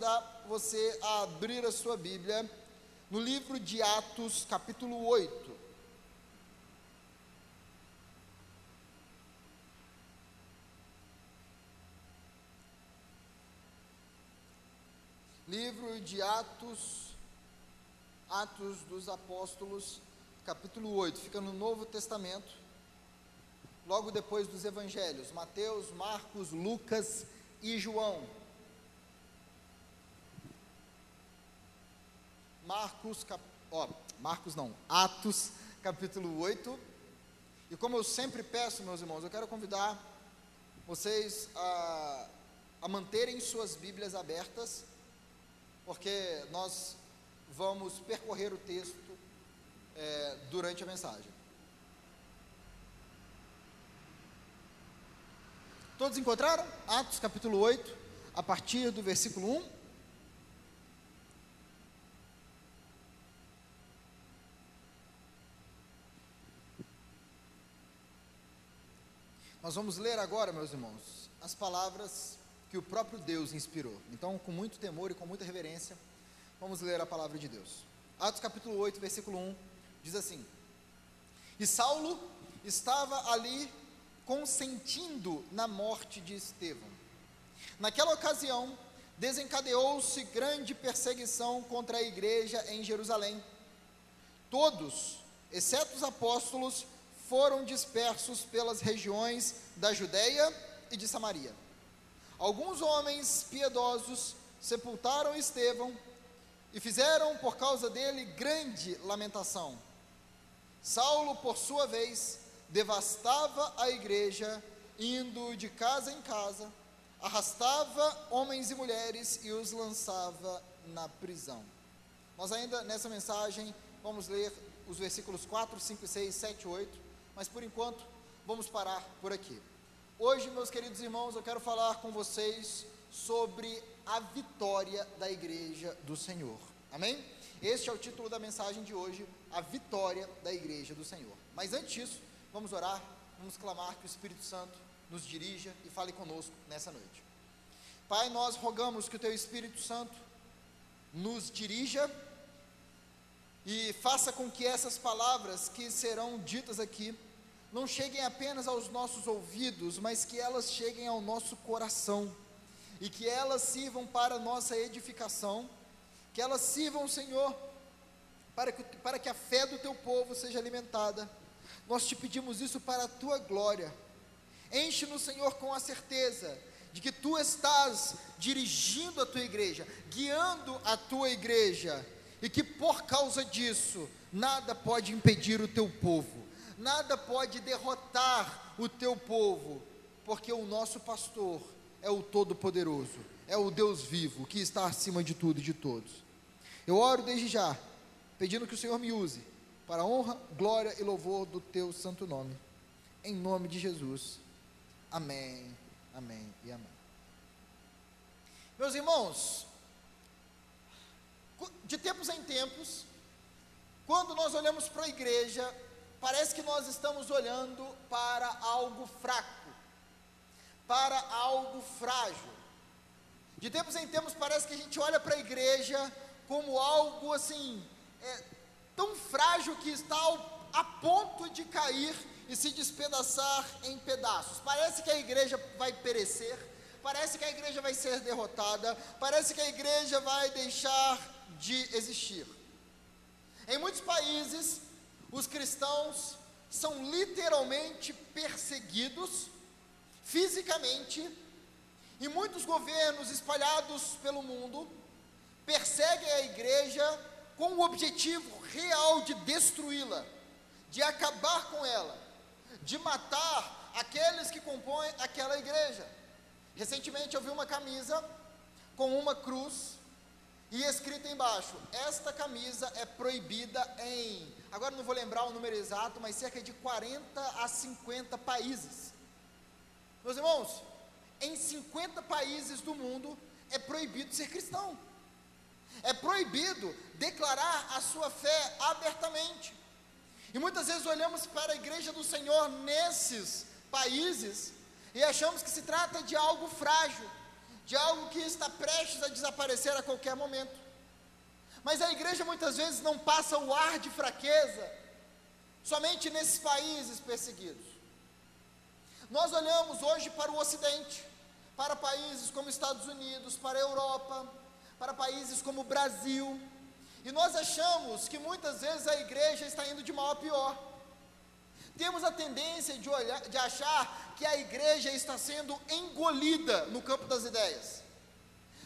convidar você a abrir a sua Bíblia no livro de Atos, capítulo 8. Livro de Atos, Atos dos Apóstolos, capítulo 8, fica no Novo Testamento, logo depois dos Evangelhos, Mateus, Marcos, Lucas e João. Marcos, cap... ó, Marcos não, Atos, capítulo 8. E como eu sempre peço, meus irmãos, eu quero convidar vocês a, a manterem suas Bíblias abertas porque nós vamos percorrer o texto é, durante a mensagem. Todos encontraram? Atos capítulo 8, a partir do versículo 1. Nós vamos ler agora, meus irmãos, as palavras que o próprio Deus inspirou. Então, com muito temor e com muita reverência, vamos ler a palavra de Deus. Atos capítulo 8, versículo 1 diz assim: E Saulo estava ali consentindo na morte de Estevão. Naquela ocasião, desencadeou-se grande perseguição contra a igreja em Jerusalém. Todos, exceto os apóstolos, foram dispersos pelas regiões da Judéia e de Samaria. Alguns homens piedosos sepultaram Estevão e fizeram por causa dele grande lamentação. Saulo, por sua vez, devastava a igreja, indo de casa em casa, arrastava homens e mulheres e os lançava na prisão. Nós ainda nessa mensagem vamos ler os versículos 4, 5, 6, 7, 8, mas por enquanto vamos parar por aqui. Hoje, meus queridos irmãos, eu quero falar com vocês sobre a vitória da igreja do Senhor. Amém? Este é o título da mensagem de hoje, a vitória da igreja do Senhor. Mas antes disso, vamos orar, vamos clamar que o Espírito Santo nos dirija e fale conosco nessa noite. Pai, nós rogamos que o teu Espírito Santo nos dirija e faça com que essas palavras que serão ditas aqui não cheguem apenas aos nossos ouvidos, mas que elas cheguem ao nosso coração e que elas sirvam para nossa edificação, que elas sirvam, Senhor, para que, para que a fé do teu povo seja alimentada. Nós te pedimos isso para a tua glória. Enche-nos, Senhor, com a certeza de que tu estás dirigindo a tua igreja, guiando a tua igreja, e que por causa disso, nada pode impedir o teu povo nada pode derrotar o teu povo, porque o nosso pastor é o Todo-Poderoso, é o Deus vivo, que está acima de tudo e de todos. Eu oro desde já, pedindo que o Senhor me use para a honra, glória e louvor do teu santo nome. Em nome de Jesus. Amém, amém e amém. Meus irmãos, de tempos em tempos, quando nós olhamos para a igreja, parece que nós estamos olhando para algo fraco, para algo frágil. De tempos em tempos parece que a gente olha para a igreja como algo assim, é, tão frágil que está ao, a ponto de cair e se despedaçar em pedaços. Parece que a igreja vai perecer, parece que a igreja vai ser derrotada, parece que a igreja vai deixar de existir. Em muitos países, os cristãos são literalmente perseguidos fisicamente, e muitos governos espalhados pelo mundo perseguem a igreja com o objetivo real de destruí-la, de acabar com ela, de matar aqueles que compõem aquela igreja. Recentemente eu vi uma camisa com uma cruz e escrito embaixo: esta camisa é proibida em, agora não vou lembrar o número exato, mas cerca de 40 a 50 países. Meus irmãos, em 50 países do mundo é proibido ser cristão. É proibido declarar a sua fé abertamente. E muitas vezes olhamos para a igreja do Senhor nesses países e achamos que se trata de algo frágil, de algo que está prestes a desaparecer a qualquer momento. Mas a igreja muitas vezes não passa o ar de fraqueza somente nesses países perseguidos. Nós olhamos hoje para o Ocidente, para países como Estados Unidos, para a Europa, para países como o Brasil, e nós achamos que muitas vezes a igreja está indo de mal a pior. Temos a tendência de, olhar, de achar que a igreja está sendo engolida no campo das ideias,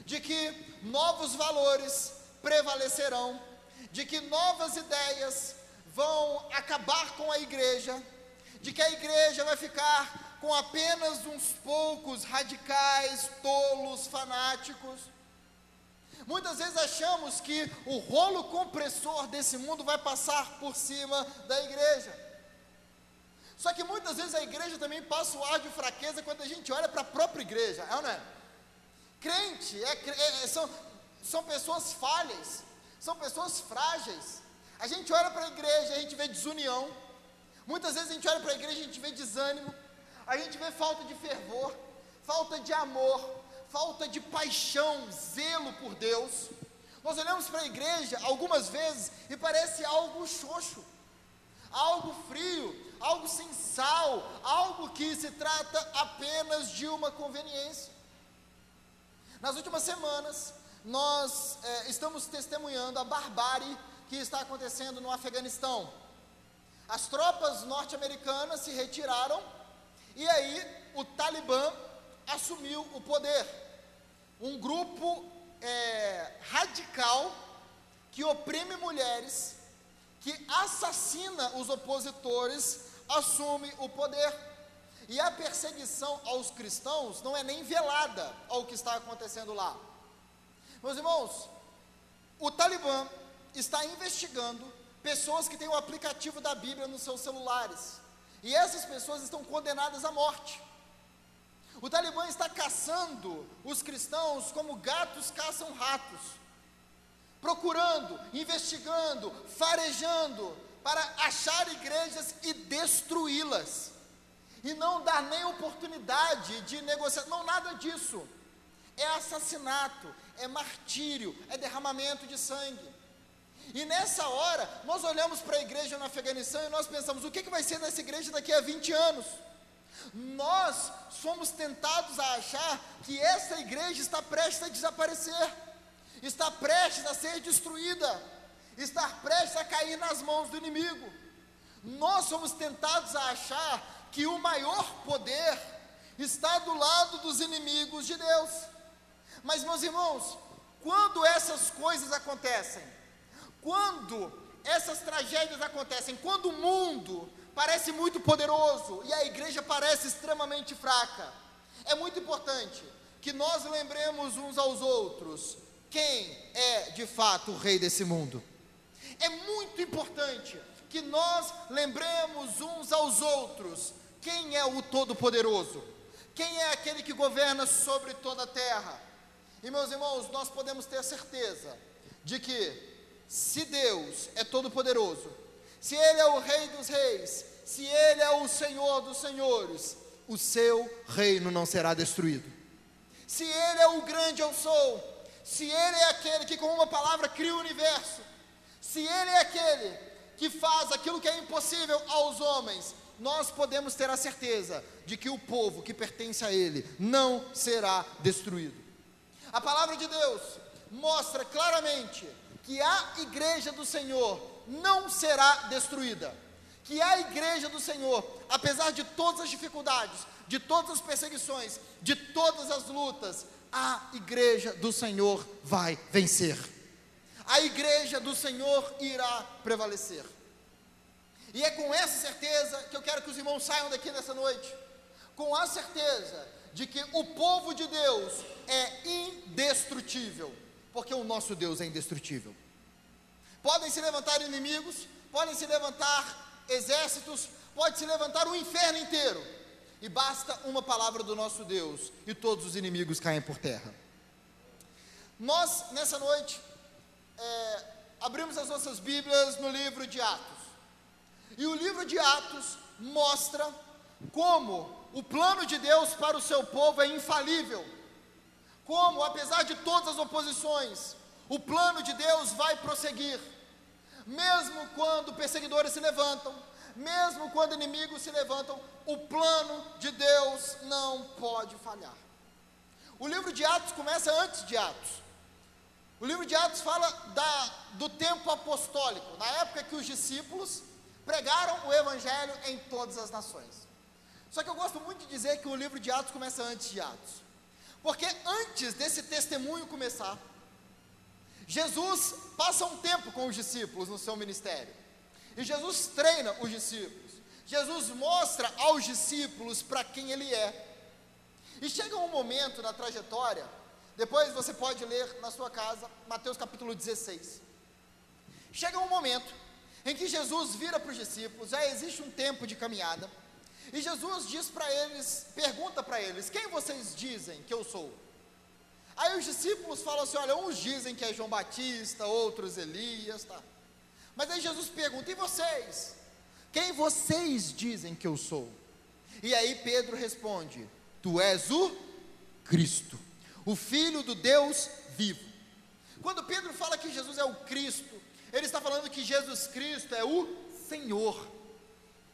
de que novos valores prevalecerão, de que novas ideias vão acabar com a igreja, de que a igreja vai ficar com apenas uns poucos radicais, tolos, fanáticos. Muitas vezes achamos que o rolo compressor desse mundo vai passar por cima da igreja. Só que muitas vezes a igreja também passa o ar de fraqueza quando a gente olha para a própria igreja, é ou não é? Crente é, é, são, são pessoas falhas, são pessoas frágeis. A gente olha para a igreja, a gente vê desunião. Muitas vezes a gente olha para a igreja, a gente vê desânimo. A gente vê falta de fervor, falta de amor, falta de paixão, zelo por Deus. Nós olhamos para a igreja algumas vezes e parece algo xoxo, algo frio, algo sem sal, algo que se trata apenas de uma conveniência. Nas últimas semanas, nós é, estamos testemunhando a barbárie que está acontecendo no Afeganistão. As tropas norte-americanas se retiraram e aí o Talibã assumiu o poder. Um grupo é, radical que oprime mulheres, que assassina os opositores, assume o poder. E a perseguição aos cristãos não é nem velada ao que está acontecendo lá. Meus irmãos, o Talibã está investigando pessoas que têm o aplicativo da Bíblia nos seus celulares. E essas pessoas estão condenadas à morte. O Talibã está caçando os cristãos como gatos caçam ratos, procurando, investigando, farejando para achar igrejas e destruí-las. E não dar nem oportunidade de negociar, não nada disso é assassinato, é martírio, é derramamento de sangue. E nessa hora, nós olhamos para a igreja no Afeganistão e nós pensamos: o que, que vai ser dessa igreja daqui a 20 anos? Nós somos tentados a achar que essa igreja está prestes a desaparecer, está prestes a ser destruída, está prestes a cair nas mãos do inimigo. Nós somos tentados a achar que o maior poder está do lado dos inimigos de Deus. Mas, meus irmãos, quando essas coisas acontecem, quando essas tragédias acontecem, quando o mundo parece muito poderoso e a igreja parece extremamente fraca, é muito importante que nós lembremos uns aos outros quem é de fato o rei desse mundo. É muito importante que nós lembremos uns aos outros quem é o Todo-Poderoso, quem é aquele que governa sobre toda a terra. E meus irmãos, nós podemos ter certeza de que, se Deus é todo-poderoso, se Ele é o Rei dos Reis, se Ele é o Senhor dos Senhores, o seu reino não será destruído. Se Ele é o grande eu sou, se Ele é aquele que com uma palavra cria o universo, se Ele é aquele que faz aquilo que é impossível aos homens, nós podemos ter a certeza de que o povo que pertence a Ele não será destruído. A palavra de Deus mostra claramente que a igreja do Senhor não será destruída. Que a igreja do Senhor, apesar de todas as dificuldades, de todas as perseguições, de todas as lutas, a igreja do Senhor vai vencer. A igreja do Senhor irá prevalecer. E é com essa certeza que eu quero que os irmãos saiam daqui nessa noite. Com a certeza de que o povo de Deus é indestrutível, porque o nosso Deus é indestrutível. Podem se levantar inimigos, podem se levantar exércitos, pode se levantar o inferno inteiro, e basta uma palavra do nosso Deus, e todos os inimigos caem por terra. Nós, nessa noite, é, abrimos as nossas Bíblias no livro de Atos, e o livro de Atos mostra como o plano de Deus para o seu povo é infalível. como, apesar de todas as oposições, o plano de Deus vai prosseguir, mesmo quando perseguidores se levantam, mesmo quando inimigos se levantam, o plano de Deus não pode falhar. O livro de Atos começa antes de Atos. O livro de Atos fala da, do tempo apostólico, na época que os discípulos pregaram o evangelho em todas as nações. Só que eu gosto muito de dizer que o livro de Atos começa antes de Atos. Porque antes desse testemunho começar, Jesus passa um tempo com os discípulos no seu ministério. E Jesus treina os discípulos. Jesus mostra aos discípulos para quem ele é. E chega um momento na trajetória, depois você pode ler na sua casa, Mateus capítulo 16. Chega um momento em que Jesus vira para os discípulos, já existe um tempo de caminhada, e Jesus diz para eles, pergunta para eles: Quem vocês dizem que eu sou? Aí os discípulos falam assim: Olha, uns dizem que é João Batista, outros Elias, tá. Mas aí Jesus pergunta: E vocês? Quem vocês dizem que eu sou? E aí Pedro responde: Tu és o Cristo, o Filho do Deus vivo. Quando Pedro fala que Jesus é o Cristo, ele está falando que Jesus Cristo é o Senhor.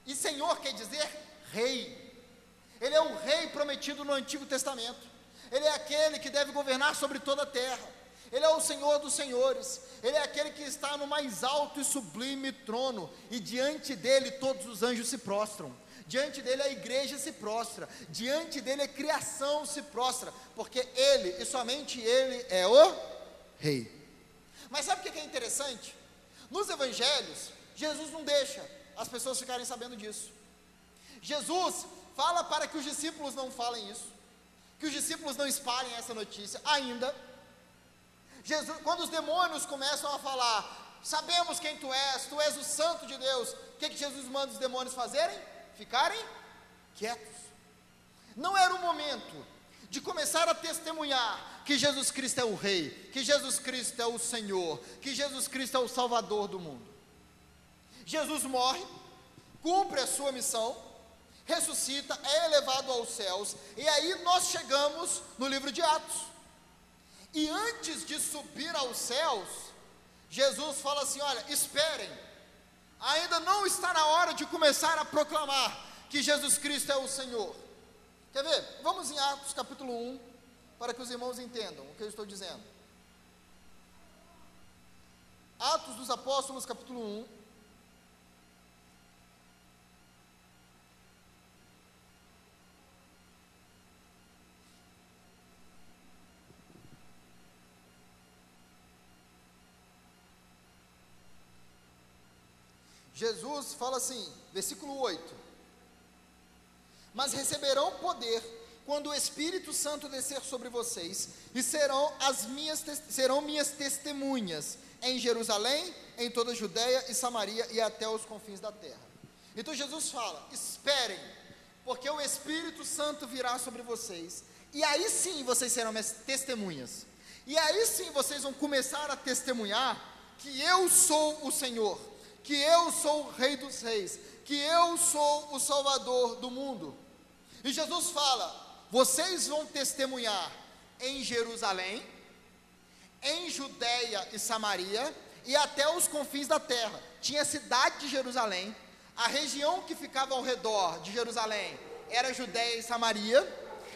E Senhor quer dizer rei. Ele é o rei prometido no Antigo Testamento. Ele é aquele que deve governar sobre toda a terra. Ele é o Senhor dos senhores. Ele é aquele que está no mais alto e sublime trono. E diante dele todos os anjos se prostram. Diante dele a igreja se prostra. Diante dele a criação se prostra. Porque ele e somente ele é o rei. Mas sabe o que é interessante? Nos evangelhos, Jesus não deixa as pessoas ficarem sabendo disso. Jesus fala para que os discípulos não falem isso, que os discípulos não espalhem essa notícia ainda. Jesus, quando os demônios começam a falar, sabemos quem tu és, tu és o santo de Deus, o que, que Jesus manda os demônios fazerem? Ficarem quietos. Não era o momento de começar a testemunhar que Jesus Cristo é o Rei, que Jesus Cristo é o Senhor, que Jesus Cristo é o Salvador do mundo. Jesus morre, cumpre a sua missão, ressuscita, é elevado aos céus, e aí nós chegamos no livro de Atos. E antes de subir aos céus, Jesus fala assim: olha, esperem, ainda não está na hora de começar a proclamar que Jesus Cristo é o Senhor. Quer ver? Vamos em Atos capítulo 1, para que os irmãos entendam o que eu estou dizendo. Atos dos Apóstolos, capítulo 1. Jesus fala assim, versículo 8: Mas receberão poder quando o Espírito Santo descer sobre vocês, e serão as minhas serão minhas testemunhas em Jerusalém, em toda a Judéia e Samaria e até os confins da terra. Então Jesus fala: esperem, porque o Espírito Santo virá sobre vocês, e aí sim vocês serão minhas testemunhas. E aí sim vocês vão começar a testemunhar que eu sou o Senhor que eu sou o Rei dos Reis, que eu sou o Salvador do mundo. E Jesus fala: vocês vão testemunhar em Jerusalém, em Judéia e Samaria e até os confins da terra. Tinha a cidade de Jerusalém, a região que ficava ao redor de Jerusalém era Judéia e Samaria,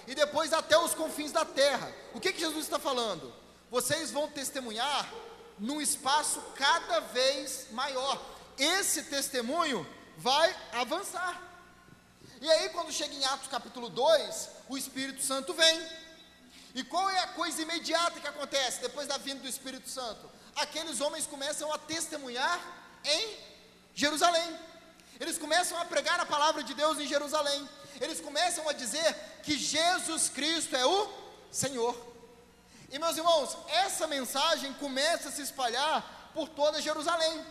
e depois até os confins da terra. O que, que Jesus está falando? Vocês vão testemunhar num espaço cada vez maior esse testemunho vai avançar. E aí, quando chega em Atos capítulo 2, o Espírito Santo vem. E qual é a coisa imediata que acontece depois da vinda do Espírito Santo? Aqueles homens começam a testemunhar em Jerusalém. Eles começam a pregar a palavra de Deus em Jerusalém. Eles começam a dizer que Jesus Cristo é o Senhor. E meus irmãos, essa mensagem começa a se espalhar por toda Jerusalém.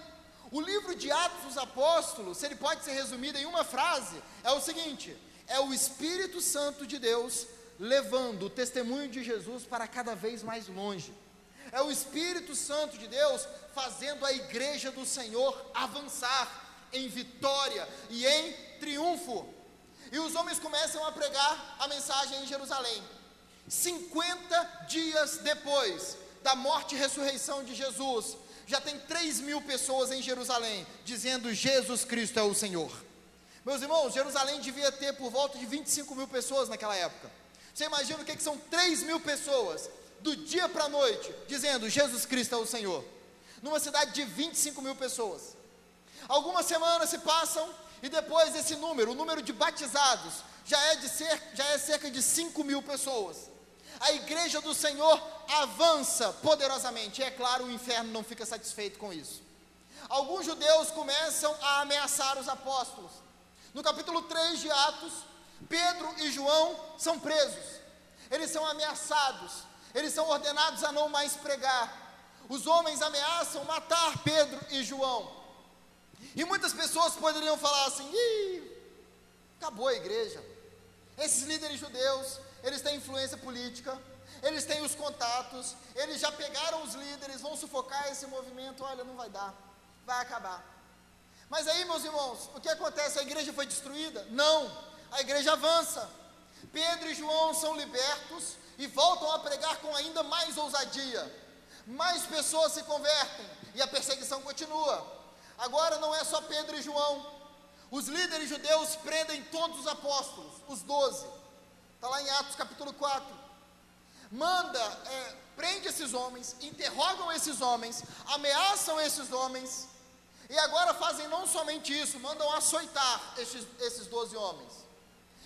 O livro de Atos dos Apóstolos, se ele pode ser resumido em uma frase, é o seguinte: é o Espírito Santo de Deus levando o testemunho de Jesus para cada vez mais longe. É o Espírito Santo de Deus fazendo a igreja do Senhor avançar em vitória e em triunfo. E os homens começam a pregar a mensagem em Jerusalém. 50 dias depois da morte e ressurreição de Jesus, já tem 3 mil pessoas em Jerusalém dizendo Jesus Cristo é o Senhor. Meus irmãos, Jerusalém devia ter por volta de 25 mil pessoas naquela época. Você imagina o que, que são 3 mil pessoas do dia para a noite dizendo Jesus Cristo é o Senhor? Numa cidade de 25 mil pessoas. Algumas semanas se passam e depois esse número, o número de batizados, já é, de já é cerca de 5 mil pessoas. A igreja do Senhor avança poderosamente. E é claro, o inferno não fica satisfeito com isso. Alguns judeus começam a ameaçar os apóstolos. No capítulo 3 de Atos, Pedro e João são presos. Eles são ameaçados. Eles são ordenados a não mais pregar. Os homens ameaçam matar Pedro e João. E muitas pessoas poderiam falar assim: acabou a igreja. Esses líderes judeus, eles têm influência política, eles têm os contatos, eles já pegaram os líderes, vão sufocar esse movimento. Olha, não vai dar, vai acabar. Mas aí, meus irmãos, o que acontece? A igreja foi destruída? Não, a igreja avança. Pedro e João são libertos e voltam a pregar com ainda mais ousadia. Mais pessoas se convertem e a perseguição continua. Agora não é só Pedro e João. Os líderes judeus prendem todos os apóstolos, os doze. Está lá em Atos capítulo 4. Manda, é, prende esses homens, interrogam esses homens, ameaçam esses homens, e agora fazem não somente isso, mandam açoitar esses, doze homens.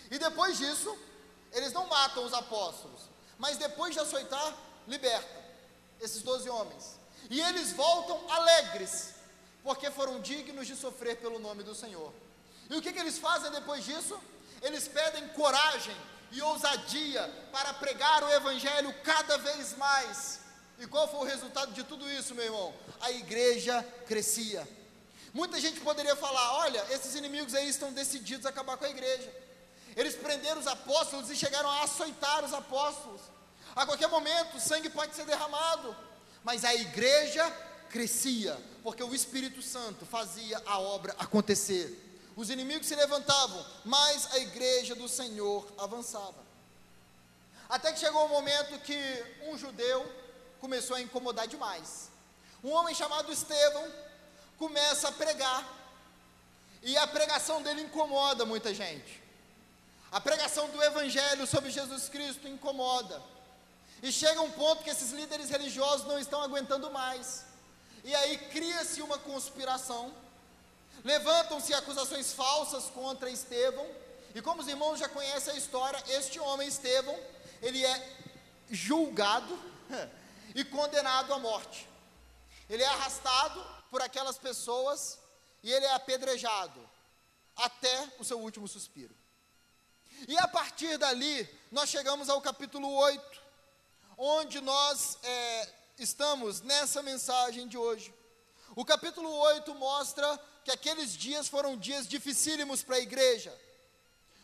E depois disso, eles não matam os apóstolos, mas depois de açoitar, libertam esses doze homens. E eles voltam alegres, porque foram dignos de sofrer pelo nome do Senhor. E o que, que eles fazem depois disso? Eles pedem coragem e ousadia para pregar o Evangelho cada vez mais. E qual foi o resultado de tudo isso, meu irmão? A igreja crescia. Muita gente poderia falar: olha, esses inimigos aí estão decididos a acabar com a igreja. Eles prenderam os apóstolos e chegaram a açoitar os apóstolos. A qualquer momento, sangue pode ser derramado. Mas a igreja crescia, porque o Espírito Santo fazia a obra acontecer os inimigos se levantavam, mas a igreja do Senhor avançava. Até que chegou o um momento que um judeu começou a incomodar demais. Um homem chamado Estevão começa a pregar, e a pregação dele incomoda muita gente. A pregação do Evangelho sobre Jesus Cristo incomoda. E chega um ponto que esses líderes religiosos não estão aguentando mais. E aí cria-se uma conspiração Levantam-se acusações falsas contra Estevão, e como os irmãos já conhecem a história, este homem Estevão, ele é julgado e condenado à morte. Ele é arrastado por aquelas pessoas e ele é apedrejado até o seu último suspiro. E a partir dali, nós chegamos ao capítulo 8, onde nós é, estamos nessa mensagem de hoje. O capítulo 8 mostra que aqueles dias foram dias dificílimos para a igreja.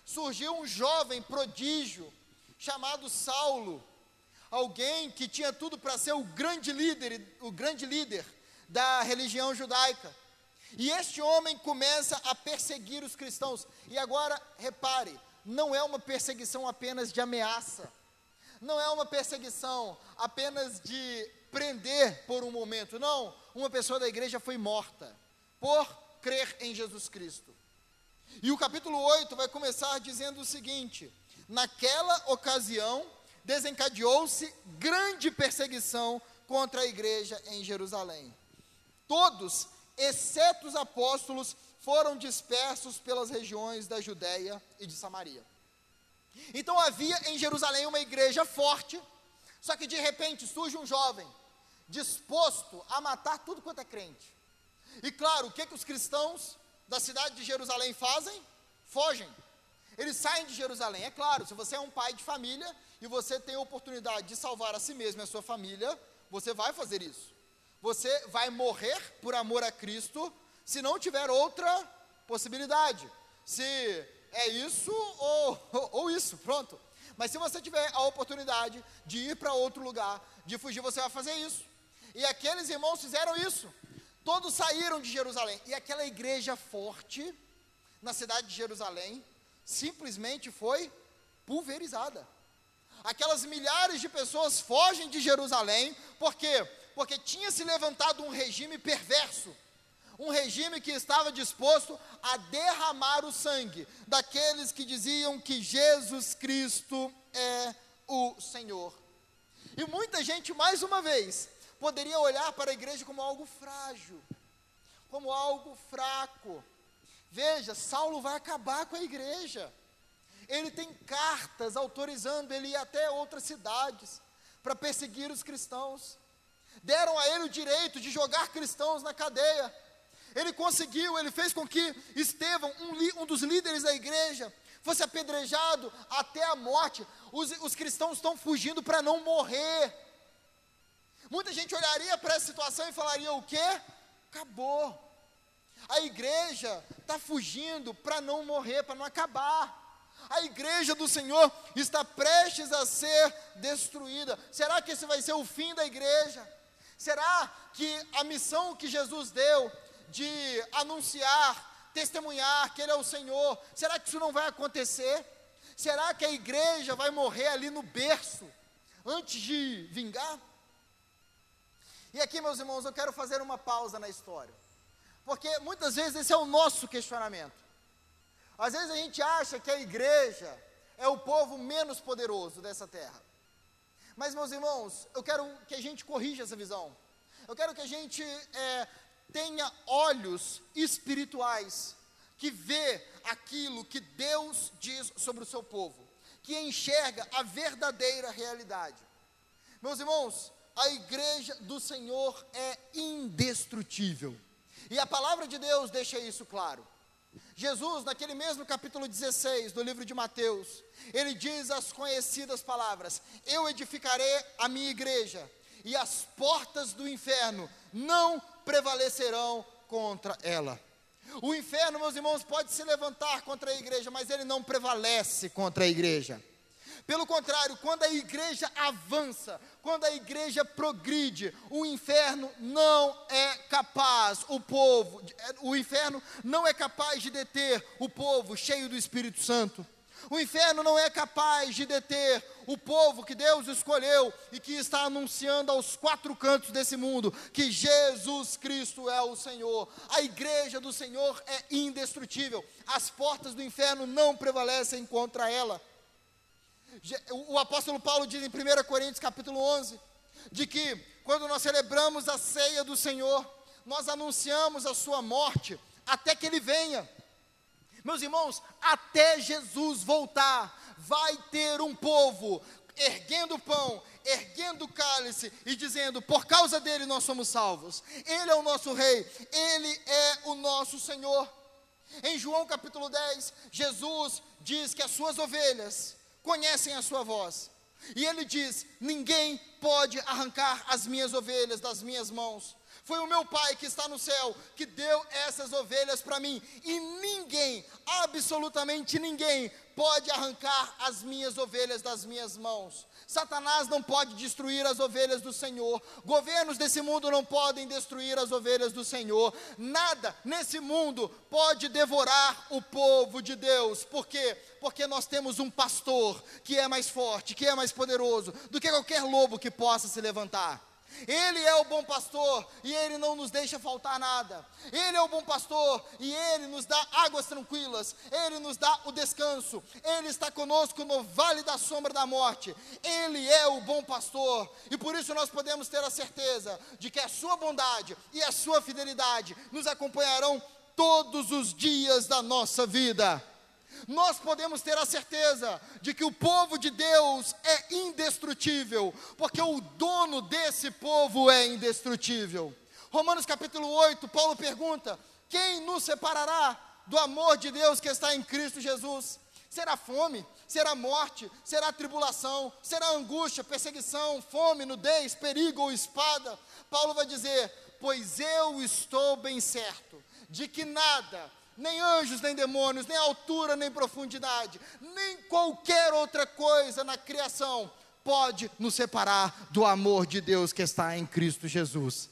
Surgiu um jovem prodígio chamado Saulo, alguém que tinha tudo para ser o grande líder, o grande líder da religião judaica. E este homem começa a perseguir os cristãos. E agora, repare, não é uma perseguição apenas de ameaça, não é uma perseguição apenas de prender por um momento, não. Uma pessoa da igreja foi morta por crer em Jesus Cristo. E o capítulo 8 vai começar dizendo o seguinte: Naquela ocasião desencadeou-se grande perseguição contra a igreja em Jerusalém. Todos, exceto os apóstolos, foram dispersos pelas regiões da Judéia e de Samaria. Então havia em Jerusalém uma igreja forte, só que de repente surge um jovem disposto a matar tudo quanto é crente. E claro, o que, que os cristãos da cidade de Jerusalém fazem? Fogem. Eles saem de Jerusalém. É claro, se você é um pai de família e você tem a oportunidade de salvar a si mesmo e a sua família, você vai fazer isso. Você vai morrer por amor a Cristo se não tiver outra possibilidade. Se é isso ou, ou, ou isso, pronto. Mas se você tiver a oportunidade de ir para outro lugar, de fugir, você vai fazer isso. E aqueles irmãos fizeram isso. Todos saíram de Jerusalém. E aquela igreja forte na cidade de Jerusalém simplesmente foi pulverizada. aquelas milhares de pessoas fogem de Jerusalém, por quê? Porque tinha se levantado um regime perverso, um regime que estava disposto a derramar o sangue daqueles que diziam que Jesus Cristo é o Senhor. E muita gente, mais uma vez, poderia olhar para a igreja como algo frágil, como algo fraco. Veja, Saulo vai acabar com a igreja. Ele tem cartas autorizando ele ir até outras cidades para perseguir os cristãos. Deram a ele o direito de jogar cristãos na cadeia. Ele conseguiu, ele fez com que Estevão, um, um dos líderes da igreja, fosse apedrejado até a morte. Os, os cristãos estão fugindo para não morrer. Muita gente olharia para essa situação e falaria: o quê? Acabou. A igreja está fugindo para não morrer, para não acabar. A igreja do Senhor está prestes a ser destruída. Será que esse vai ser o fim da igreja? Será que a missão que Jesus deu de anunciar, testemunhar que Ele é o Senhor, será que isso não vai acontecer? Será que a igreja vai morrer ali no berço antes de vingar? E aqui, meus irmãos, eu quero fazer uma pausa na história, porque muitas vezes esse é o nosso questionamento. Às vezes a gente acha que a igreja é o povo menos poderoso dessa terra. Mas, meus irmãos, eu quero que a gente corrija essa visão. Eu quero que a gente é, tenha olhos espirituais que vê aquilo que Deus diz sobre o seu povo, que enxerga a verdadeira realidade. Meus irmãos, a igreja do Senhor é indestrutível. E a palavra de Deus deixa isso claro. Jesus, naquele mesmo capítulo 16 do livro de Mateus, ele diz as conhecidas palavras: Eu edificarei a minha igreja, e as portas do inferno não prevalecerão contra ela. O inferno, meus irmãos, pode se levantar contra a igreja, mas ele não prevalece contra a igreja. Pelo contrário, quando a igreja avança, quando a igreja progride, o inferno não é capaz, o povo, o inferno não é capaz de deter o povo cheio do Espírito Santo. O inferno não é capaz de deter o povo que Deus escolheu e que está anunciando aos quatro cantos desse mundo que Jesus Cristo é o Senhor. A igreja do Senhor é indestrutível. As portas do inferno não prevalecem contra ela. O apóstolo Paulo diz em 1 Coríntios capítulo 11, de que quando nós celebramos a ceia do Senhor, nós anunciamos a sua morte até que ele venha. Meus irmãos, até Jesus voltar, vai ter um povo erguendo o pão, erguendo o cálice e dizendo: por causa dele nós somos salvos. Ele é o nosso rei, ele é o nosso Senhor. Em João capítulo 10, Jesus diz que as suas ovelhas conhecem a sua voz. E ele diz: Ninguém pode arrancar as minhas ovelhas das minhas mãos. Foi o meu Pai que está no céu que deu essas ovelhas para mim. E ninguém, absolutamente ninguém, pode arrancar as minhas ovelhas das minhas mãos. Satanás não pode destruir as ovelhas do Senhor. Governos desse mundo não podem destruir as ovelhas do Senhor. Nada nesse mundo pode devorar o povo de Deus. Por quê? Porque nós temos um pastor que é mais forte, que é mais poderoso do que qualquer lobo que possa se levantar. Ele é o bom pastor e ele não nos deixa faltar nada. Ele é o bom pastor e ele nos dá águas tranquilas. Ele nos dá o descanso. Ele está conosco no vale da sombra da morte. Ele é o bom pastor e por isso nós podemos ter a certeza de que a sua bondade e a sua fidelidade nos acompanharão todos os dias da nossa vida nós podemos ter a certeza de que o povo de Deus é indestrutível, porque o dono desse povo é indestrutível. Romanos capítulo 8, Paulo pergunta: Quem nos separará do amor de Deus que está em Cristo Jesus? Será fome? Será morte? Será tribulação? Será angústia, perseguição, fome, nudez, perigo ou espada? Paulo vai dizer: Pois eu estou bem certo de que nada nem anjos, nem demônios, nem altura, nem profundidade, nem qualquer outra coisa na criação pode nos separar do amor de Deus que está em Cristo Jesus.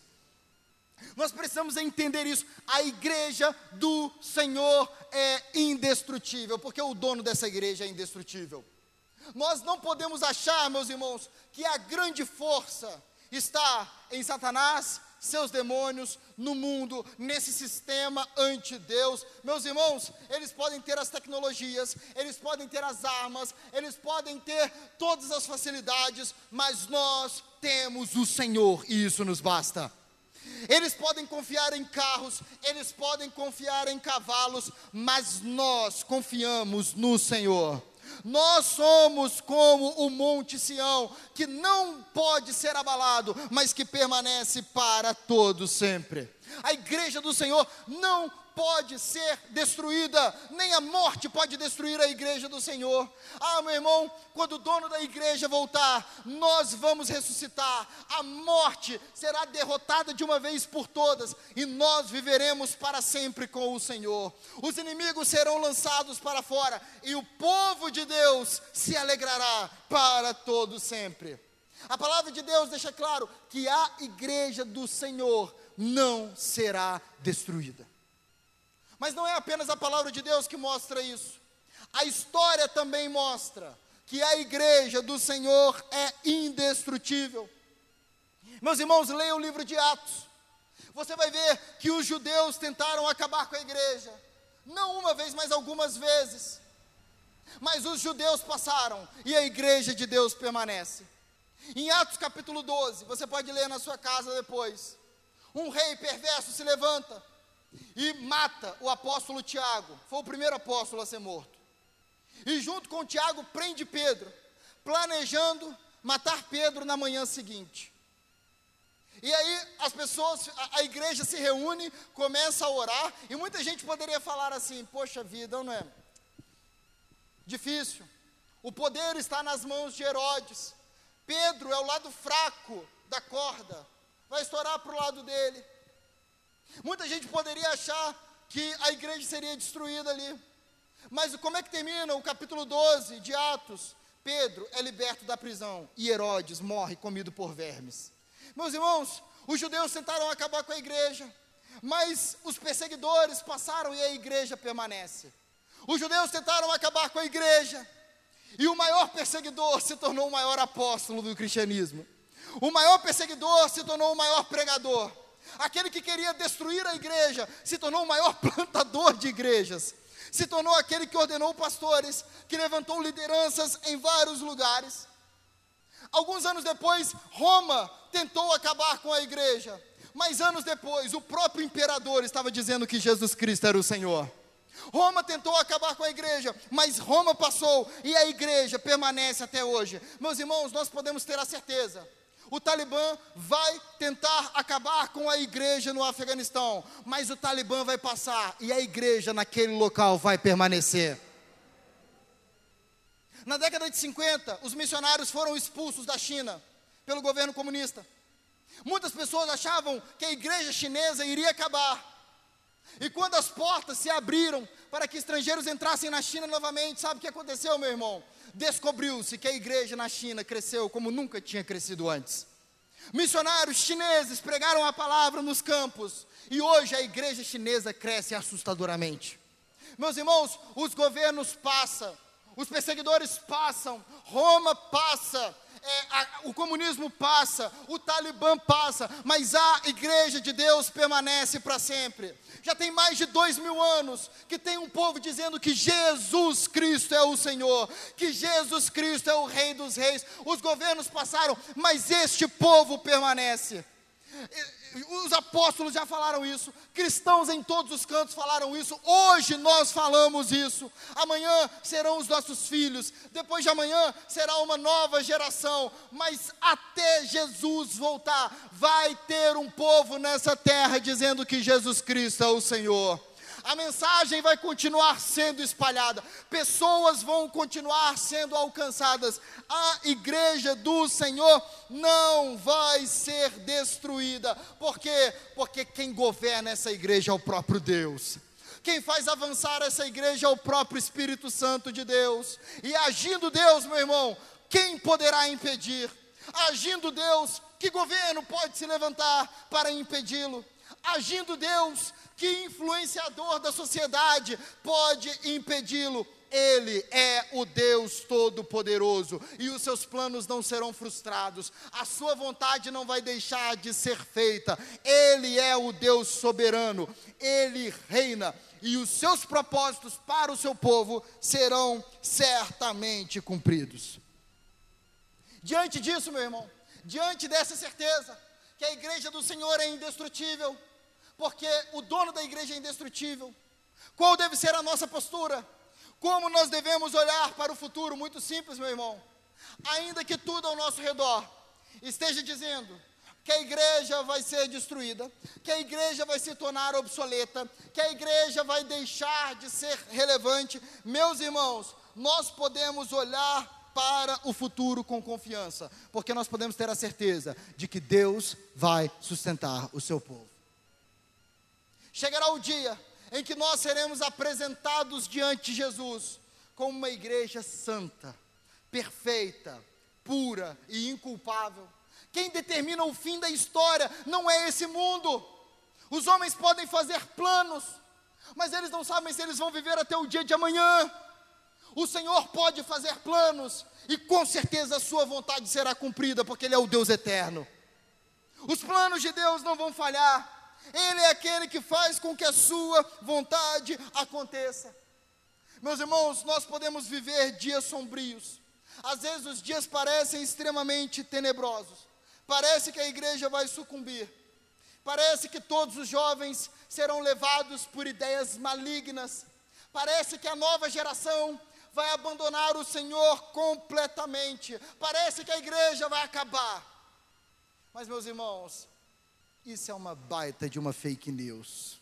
Nós precisamos entender isso. A igreja do Senhor é indestrutível, porque o dono dessa igreja é indestrutível. Nós não podemos achar, meus irmãos, que a grande força está em Satanás, seus demônios, no mundo, nesse sistema anti-Deus. Meus irmãos, eles podem ter as tecnologias, eles podem ter as armas, eles podem ter todas as facilidades, mas nós temos o Senhor e isso nos basta. Eles podem confiar em carros, eles podem confiar em cavalos, mas nós confiamos no Senhor. Nós somos como o Monte Sião, que não pode ser abalado, mas que permanece para todo sempre. A igreja do Senhor não pode ser destruída, nem a morte pode destruir a igreja do Senhor. Ah, meu irmão, quando o dono da igreja voltar, nós vamos ressuscitar. A morte será derrotada de uma vez por todas e nós viveremos para sempre com o Senhor. Os inimigos serão lançados para fora e o povo de Deus se alegrará para todo sempre. A palavra de Deus deixa claro que a igreja do Senhor não será destruída. Mas não é apenas a palavra de Deus que mostra isso. A história também mostra que a igreja do Senhor é indestrutível. Meus irmãos, leiam o livro de Atos. Você vai ver que os judeus tentaram acabar com a igreja. Não uma vez, mas algumas vezes. Mas os judeus passaram e a igreja de Deus permanece. Em Atos capítulo 12, você pode ler na sua casa depois. Um rei perverso se levanta e mata o apóstolo Tiago. Foi o primeiro apóstolo a ser morto. E junto com Tiago prende Pedro, planejando matar Pedro na manhã seguinte. E aí as pessoas, a, a, igreja se reúne, começa a orar, e muita gente poderia falar assim: Poxa vida, não é? Difícil. O poder está nas mãos de Herodes. Pedro é o lado fraco da corda, vai estourar para o lado dele. Muita gente poderia achar que a igreja seria destruída ali. Mas como é que termina o capítulo 12 de Atos? Pedro é liberto da prisão e Herodes morre comido por vermes. Meus irmãos, os judeus tentaram acabar com a igreja, mas os perseguidores passaram e a igreja permanece. Os judeus tentaram acabar com a igreja, e o maior perseguidor se tornou o maior apóstolo do cristianismo. O maior perseguidor se tornou o maior pregador. Aquele que queria destruir a igreja se tornou o maior plantador de igrejas. Se tornou aquele que ordenou pastores, que levantou lideranças em vários lugares. Alguns anos depois, Roma tentou acabar com a igreja. Mas anos depois, o próprio imperador estava dizendo que Jesus Cristo era o Senhor. Roma tentou acabar com a igreja, mas Roma passou e a igreja permanece até hoje. Meus irmãos, nós podemos ter a certeza o Talibã vai tentar acabar com a igreja no Afeganistão, mas o Talibã vai passar e a igreja naquele local vai permanecer. Na década de 50, os missionários foram expulsos da China pelo governo comunista. Muitas pessoas achavam que a igreja chinesa iria acabar. E quando as portas se abriram para que estrangeiros entrassem na China novamente, sabe o que aconteceu, meu irmão? Descobriu-se que a igreja na China cresceu como nunca tinha crescido antes. Missionários chineses pregaram a palavra nos campos e hoje a igreja chinesa cresce assustadoramente. Meus irmãos, os governos passam, os perseguidores passam, Roma passa, é, a, o comunismo passa, o Talibã passa, mas a igreja de Deus permanece para sempre. Já tem mais de dois mil anos que tem um povo dizendo que Jesus Cristo é o Senhor, que Jesus Cristo é o Rei dos Reis. Os governos passaram, mas este povo permanece. Os apóstolos já falaram isso, cristãos em todos os cantos falaram isso, hoje nós falamos isso. Amanhã serão os nossos filhos, depois de amanhã será uma nova geração, mas até Jesus voltar, vai ter um povo nessa terra dizendo que Jesus Cristo é o Senhor a mensagem vai continuar sendo espalhada, pessoas vão continuar sendo alcançadas, a igreja do Senhor não vai ser destruída, por quê? Porque quem governa essa igreja é o próprio Deus. Quem faz avançar essa igreja é o próprio Espírito Santo de Deus. E agindo Deus, meu irmão, quem poderá impedir? Agindo Deus, que governo pode se levantar para impedi-lo? Agindo Deus, que influenciador da sociedade pode impedi-lo? Ele é o Deus Todo-Poderoso e os seus planos não serão frustrados, a sua vontade não vai deixar de ser feita. Ele é o Deus soberano, ele reina e os seus propósitos para o seu povo serão certamente cumpridos. Diante disso, meu irmão, diante dessa certeza, que a igreja do Senhor é indestrutível, porque o dono da igreja é indestrutível, qual deve ser a nossa postura? Como nós devemos olhar para o futuro? Muito simples, meu irmão. Ainda que tudo ao nosso redor esteja dizendo que a igreja vai ser destruída, que a igreja vai se tornar obsoleta, que a igreja vai deixar de ser relevante, meus irmãos, nós podemos olhar para o futuro com confiança, porque nós podemos ter a certeza de que Deus vai sustentar o seu povo. Chegará o dia em que nós seremos apresentados diante de Jesus como uma igreja santa, perfeita, pura e inculpável. Quem determina o fim da história não é esse mundo. Os homens podem fazer planos, mas eles não sabem se eles vão viver até o dia de amanhã. O Senhor pode fazer planos e com certeza a sua vontade será cumprida, porque Ele é o Deus eterno. Os planos de Deus não vão falhar. Ele é aquele que faz com que a sua vontade aconteça. Meus irmãos, nós podemos viver dias sombrios. Às vezes os dias parecem extremamente tenebrosos. Parece que a igreja vai sucumbir. Parece que todos os jovens serão levados por ideias malignas. Parece que a nova geração vai abandonar o Senhor completamente. Parece que a igreja vai acabar. Mas, meus irmãos, isso é uma baita de uma fake news.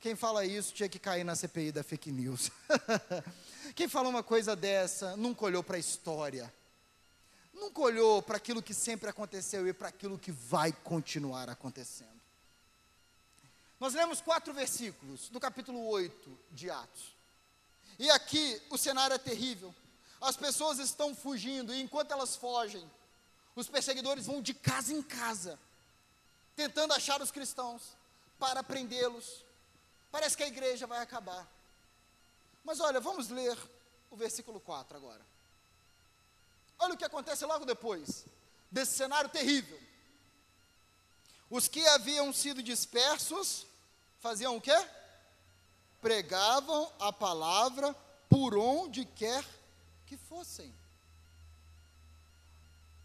Quem fala isso tinha que cair na CPI da fake news. Quem fala uma coisa dessa nunca olhou para a história, nunca olhou para aquilo que sempre aconteceu e para aquilo que vai continuar acontecendo. Nós lemos quatro versículos do capítulo 8 de Atos. E aqui o cenário é terrível. As pessoas estão fugindo, e enquanto elas fogem, os perseguidores vão de casa em casa, tentando achar os cristãos para prendê-los. Parece que a igreja vai acabar. Mas olha, vamos ler o versículo 4 agora. Olha o que acontece logo depois desse cenário terrível. Os que haviam sido dispersos faziam o quê? pregavam a palavra por onde quer que fossem.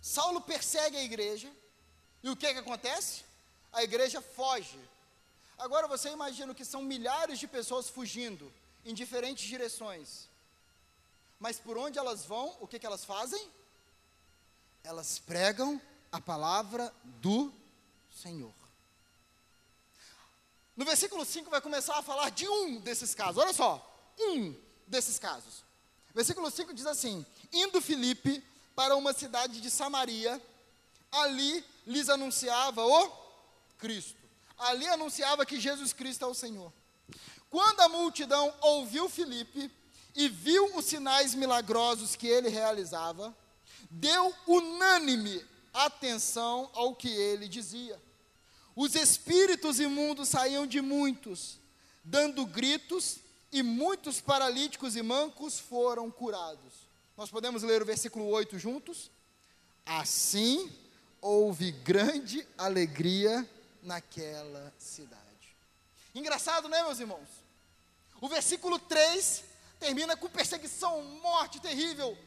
Saulo persegue a igreja, e o que, que acontece? A igreja foge. Agora você imagina que são milhares de pessoas fugindo em diferentes direções. Mas por onde elas vão, o que, que elas fazem? Elas pregam a palavra do Senhor. No versículo 5 vai começar a falar de um desses casos. Olha só, um desses casos. Versículo 5 diz assim: Indo Filipe para uma cidade de Samaria, ali lhes anunciava o Cristo. Ali anunciava que Jesus Cristo é o Senhor. Quando a multidão ouviu Filipe e viu os sinais milagrosos que ele realizava, deu unânime atenção ao que ele dizia. Os espíritos imundos saíam de muitos, dando gritos, e muitos paralíticos e mancos foram curados. Nós podemos ler o versículo 8 juntos? Assim houve grande alegria naquela cidade. Engraçado, né, meus irmãos? O versículo 3 termina com perseguição, morte terrível.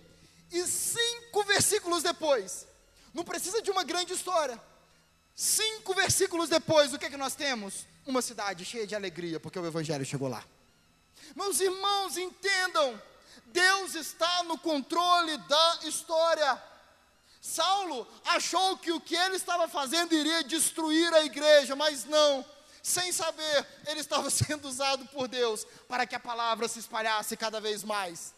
E cinco versículos depois, não precisa de uma grande história, Cinco versículos depois, o que, é que nós temos? Uma cidade cheia de alegria, porque o Evangelho chegou lá. Meus irmãos, entendam, Deus está no controle da história. Saulo achou que o que ele estava fazendo iria destruir a igreja, mas não. Sem saber, ele estava sendo usado por Deus para que a palavra se espalhasse cada vez mais.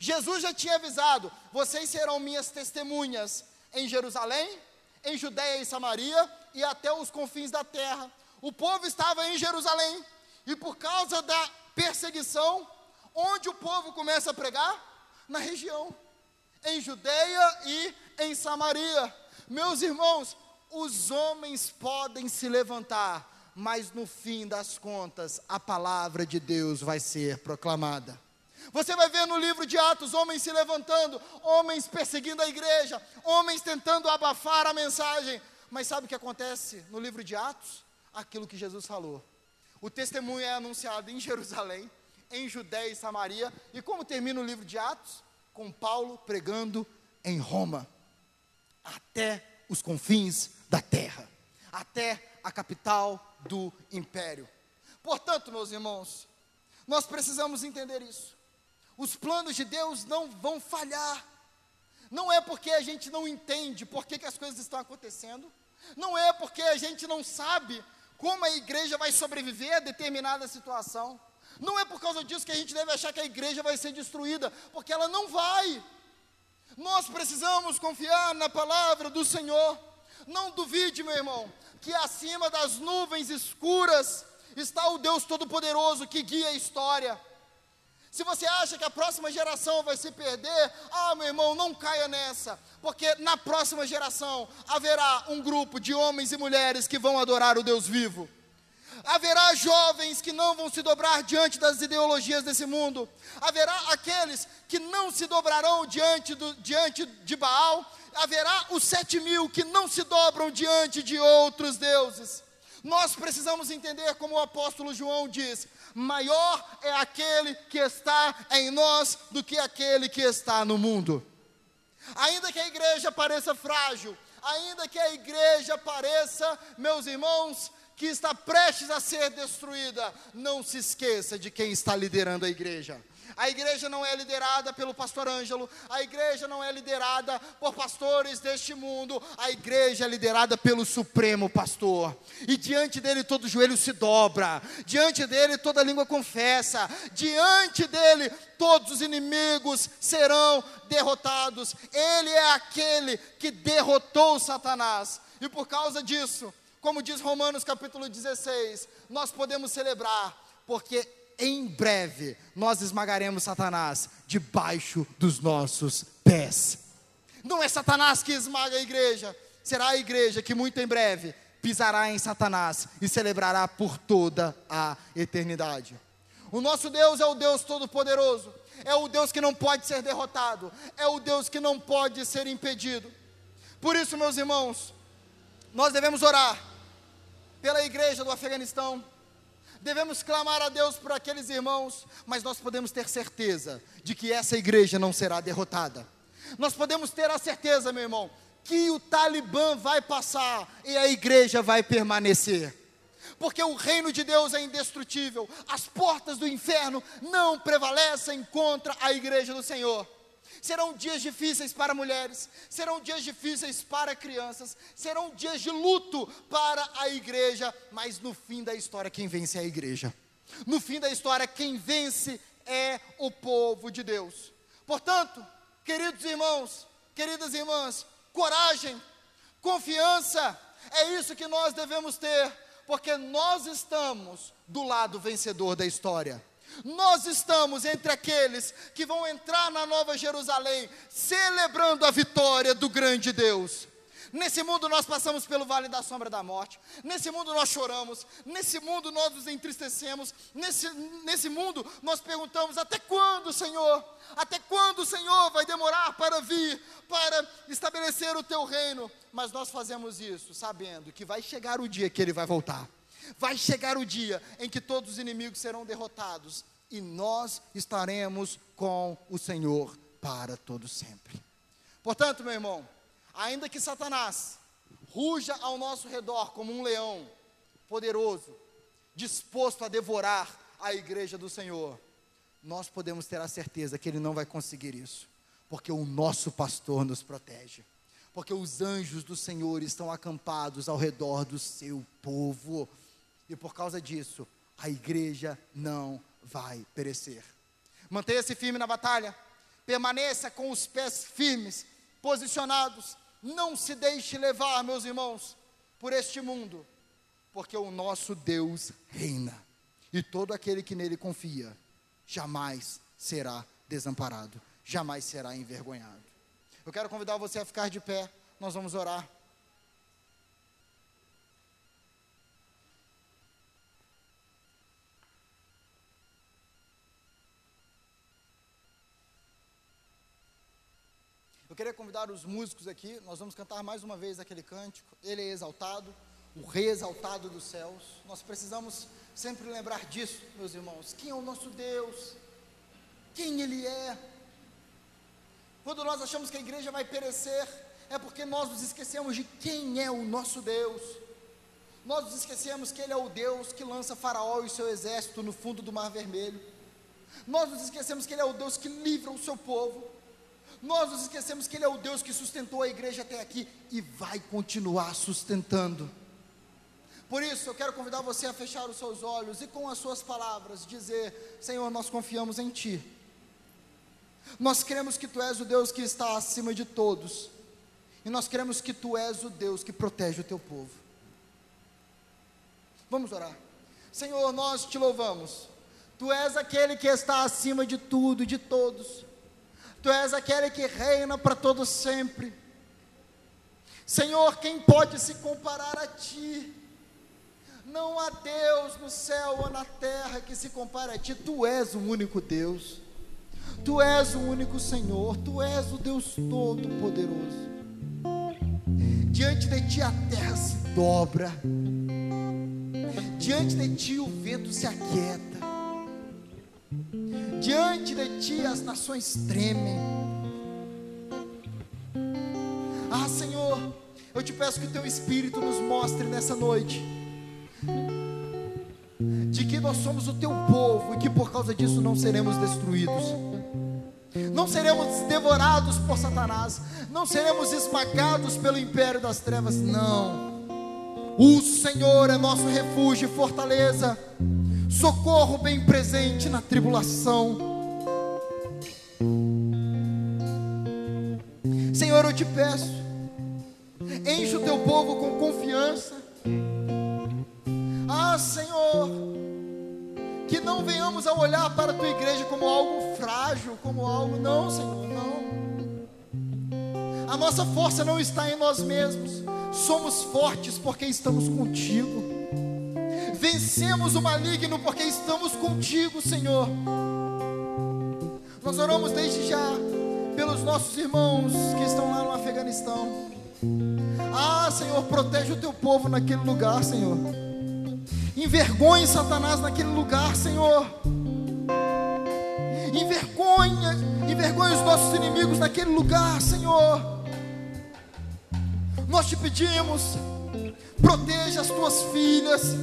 Jesus já tinha avisado: vocês serão minhas testemunhas em Jerusalém, em Judéia e Samaria e até os confins da terra. O povo estava em Jerusalém e por causa da perseguição, onde o povo começa a pregar? Na região, em Judéia e em Samaria. Meus irmãos, os homens podem se levantar, mas no fim das contas, a palavra de Deus vai ser proclamada. Você vai ver no livro de Atos homens se levantando, homens perseguindo a igreja, homens tentando abafar a mensagem. Mas sabe o que acontece no livro de Atos? Aquilo que Jesus falou. O testemunho é anunciado em Jerusalém, em Judéia e Samaria. E como termina o livro de Atos? Com Paulo pregando em Roma, até os confins da terra, até a capital do império. Portanto, meus irmãos, nós precisamos entender isso. Os planos de Deus não vão falhar. Não é porque a gente não entende por que, que as coisas estão acontecendo. Não é porque a gente não sabe como a igreja vai sobreviver a determinada situação. Não é por causa disso que a gente deve achar que a igreja vai ser destruída, porque ela não vai. Nós precisamos confiar na palavra do Senhor. Não duvide, meu irmão, que acima das nuvens escuras está o Deus Todo-Poderoso que guia a história. Se você acha que a próxima geração vai se perder, ah, meu irmão, não caia nessa, porque na próxima geração haverá um grupo de homens e mulheres que vão adorar o Deus vivo. Haverá jovens que não vão se dobrar diante das ideologias desse mundo. Haverá aqueles que não se dobrarão diante, do, diante de Baal. Haverá os sete mil que não se dobram diante de outros deuses. Nós precisamos entender, como o apóstolo João diz: maior é aquele que está em nós do que aquele que está no mundo. Ainda que a igreja pareça frágil, ainda que a igreja pareça, meus irmãos, que está prestes a ser destruída, não se esqueça de quem está liderando a igreja. A igreja não é liderada pelo pastor Ângelo, a igreja não é liderada por pastores deste mundo, a igreja é liderada pelo Supremo Pastor. E diante dele todo joelho se dobra, diante dele toda língua confessa, diante dele todos os inimigos serão derrotados. Ele é aquele que derrotou Satanás. E por causa disso, como diz Romanos capítulo 16, nós podemos celebrar, porque em breve nós esmagaremos Satanás debaixo dos nossos pés. Não é Satanás que esmaga a igreja, será a igreja que muito em breve pisará em Satanás e celebrará por toda a eternidade. O nosso Deus é o Deus Todo-Poderoso, é o Deus que não pode ser derrotado, é o Deus que não pode ser impedido. Por isso, meus irmãos, nós devemos orar pela igreja do Afeganistão, devemos clamar a Deus por aqueles irmãos, mas nós podemos ter certeza de que essa igreja não será derrotada. Nós podemos ter a certeza, meu irmão, que o Talibã vai passar e a igreja vai permanecer. Porque o reino de Deus é indestrutível, as portas do inferno não prevalecem contra a igreja do Senhor. Serão dias difíceis para mulheres, serão dias difíceis para crianças, serão dias de luto para a igreja, mas no fim da história, quem vence é a igreja. No fim da história, quem vence é o povo de Deus. Portanto, queridos irmãos, queridas irmãs, coragem, confiança, é isso que nós devemos ter, porque nós estamos do lado vencedor da história. Nós estamos entre aqueles que vão entrar na Nova Jerusalém, celebrando a vitória do grande Deus. Nesse mundo nós passamos pelo vale da sombra da morte, nesse mundo nós choramos, nesse mundo nós nos entristecemos, nesse, nesse mundo nós perguntamos: até quando, Senhor? Até quando o Senhor vai demorar para vir, para estabelecer o teu reino? Mas nós fazemos isso sabendo que vai chegar o dia que ele vai voltar. Vai chegar o dia em que todos os inimigos serão derrotados e nós estaremos com o Senhor para todo sempre. Portanto, meu irmão, ainda que Satanás ruja ao nosso redor como um leão poderoso, disposto a devorar a igreja do Senhor, nós podemos ter a certeza que ele não vai conseguir isso, porque o nosso pastor nos protege, porque os anjos do Senhor estão acampados ao redor do seu povo. E por causa disso, a igreja não vai perecer. Mantenha-se firme na batalha, permaneça com os pés firmes, posicionados. Não se deixe levar, meus irmãos, por este mundo, porque o nosso Deus reina, e todo aquele que nele confia jamais será desamparado, jamais será envergonhado. Eu quero convidar você a ficar de pé, nós vamos orar. Queria convidar os músicos aqui, nós vamos cantar mais uma vez aquele cântico. Ele é exaltado, o Rei exaltado dos céus. Nós precisamos sempre lembrar disso, meus irmãos. Quem é o nosso Deus? Quem Ele é? Quando nós achamos que a igreja vai perecer, é porque nós nos esquecemos de quem é o nosso Deus. Nós nos esquecemos que Ele é o Deus que lança Faraó e seu exército no fundo do Mar Vermelho. Nós nos esquecemos que Ele é o Deus que livra o seu povo. Nós nos esquecemos que Ele é o Deus que sustentou a igreja até aqui e vai continuar sustentando. Por isso, eu quero convidar você a fechar os seus olhos e com as suas palavras dizer: Senhor, nós confiamos em Ti. Nós cremos que Tu és o Deus que está acima de todos. E nós cremos que Tu és o Deus que protege o Teu povo. Vamos orar. Senhor, nós te louvamos. Tu és aquele que está acima de tudo e de todos. Tu és aquele que reina para todo sempre. Senhor, quem pode se comparar a ti? Não há Deus no céu ou na terra que se compare a ti. Tu és o único Deus. Tu és o único Senhor. Tu és o Deus Todo-Poderoso. Diante de ti a terra se dobra. Diante de ti o vento se aquieta. Diante de ti as nações tremem. Ah, Senhor, eu te peço que o teu Espírito nos mostre nessa noite de que nós somos o teu povo e que por causa disso não seremos destruídos. Não seremos devorados por Satanás, não seremos esmagados pelo império das trevas, não. O Senhor é nosso refúgio e fortaleza, socorro bem presente na tribulação. Senhor, eu te peço, enche o teu povo com confiança. Ah, Senhor, que não venhamos a olhar para a tua igreja como algo frágil, como algo, não, Senhor, não. A nossa força não está em nós mesmos, somos fortes porque estamos contigo. Vencemos o maligno porque estamos contigo, Senhor. Nós oramos desde já pelos nossos irmãos que estão lá no Afeganistão. Ah, Senhor, protege o teu povo naquele lugar, Senhor. Envergonhe Satanás naquele lugar, Senhor. Envergonha, envergonhe os nossos inimigos naquele lugar, Senhor. Nós te pedimos, proteja as tuas filhas,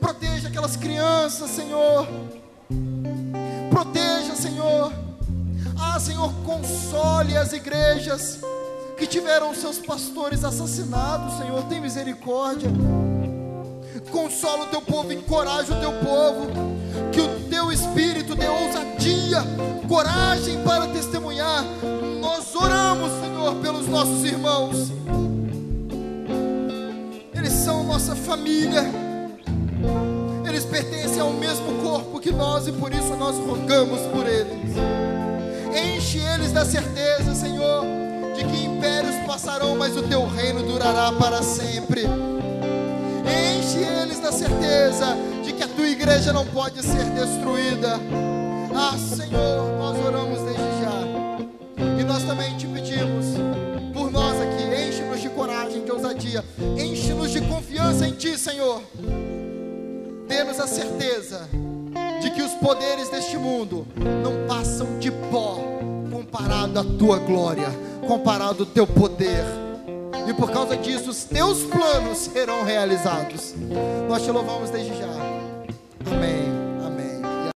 proteja aquelas crianças, Senhor. Proteja, Senhor. Ah, Senhor, console as igrejas que tiveram seus pastores assassinados, Senhor. Tem misericórdia. Consola o teu povo, encoraja o teu povo. Que o teu espírito dê ousadia, coragem para testemunhar. Nós oramos, Senhor, pelos nossos irmãos nossa família, eles pertencem ao mesmo corpo que nós e por isso nós rogamos por eles. Enche eles da certeza, Senhor, de que impérios passarão, mas o teu reino durará para sempre. Enche eles da certeza de que a tua igreja não pode ser destruída. Ah, Senhor, nós oramos desde já. E nós também te ousadia. Enche-nos de confiança em Ti, Senhor. Dê-nos a certeza de que os poderes deste mundo não passam de pó comparado à Tua glória, comparado ao Teu poder. E por causa disso, os Teus planos serão realizados. Nós te louvamos desde já.